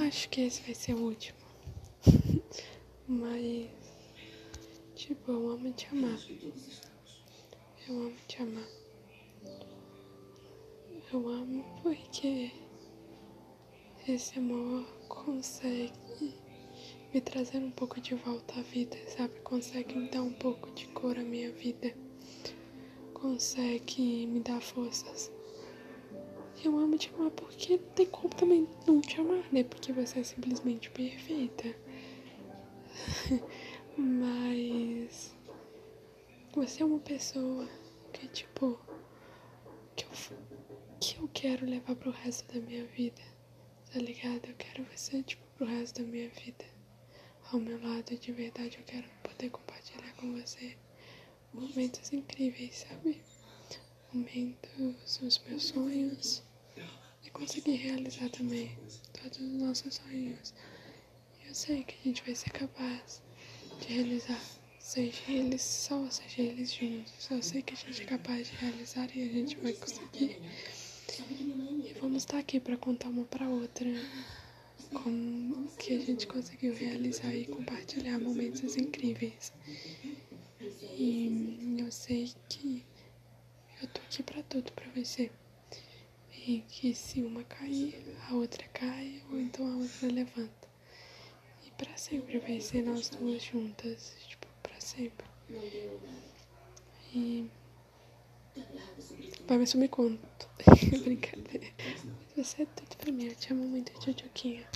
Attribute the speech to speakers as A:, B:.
A: Acho que esse vai ser o último. Mas, tipo, eu amo te amar. Eu amo te amar. Eu amo porque esse amor consegue me trazer um pouco de volta à vida, sabe? Consegue me dar um pouco de cor à minha vida. Consegue me dar forças. Eu amo te amar porque tem como também não te amar, né? Porque você é simplesmente perfeita. Mas você é uma pessoa que, tipo, que eu, que eu quero levar pro resto da minha vida, tá ligado? Eu quero você, tipo, pro resto da minha vida. Ao meu lado, de verdade, eu quero poder compartilhar com você momentos incríveis, sabe? Momentos dos meus sonhos conseguir realizar também todos os nossos sonhos. Eu sei que a gente vai ser capaz de realizar, seja eles só, seja eles juntos. Eu sei que a gente é capaz de realizar e a gente vai conseguir. E vamos estar aqui para contar uma para outra como que a gente conseguiu realizar e compartilhar momentos incríveis. E eu sei que eu tô aqui para tudo para você. E que se uma cair, a outra cai, ou então a outra levanta. E para sempre vai ser nós duas juntas, tipo, para sempre. E vai me sumir conto. Brincadeira. Você é tudo pra mim. Eu te amo muito, Tchutchuquinha.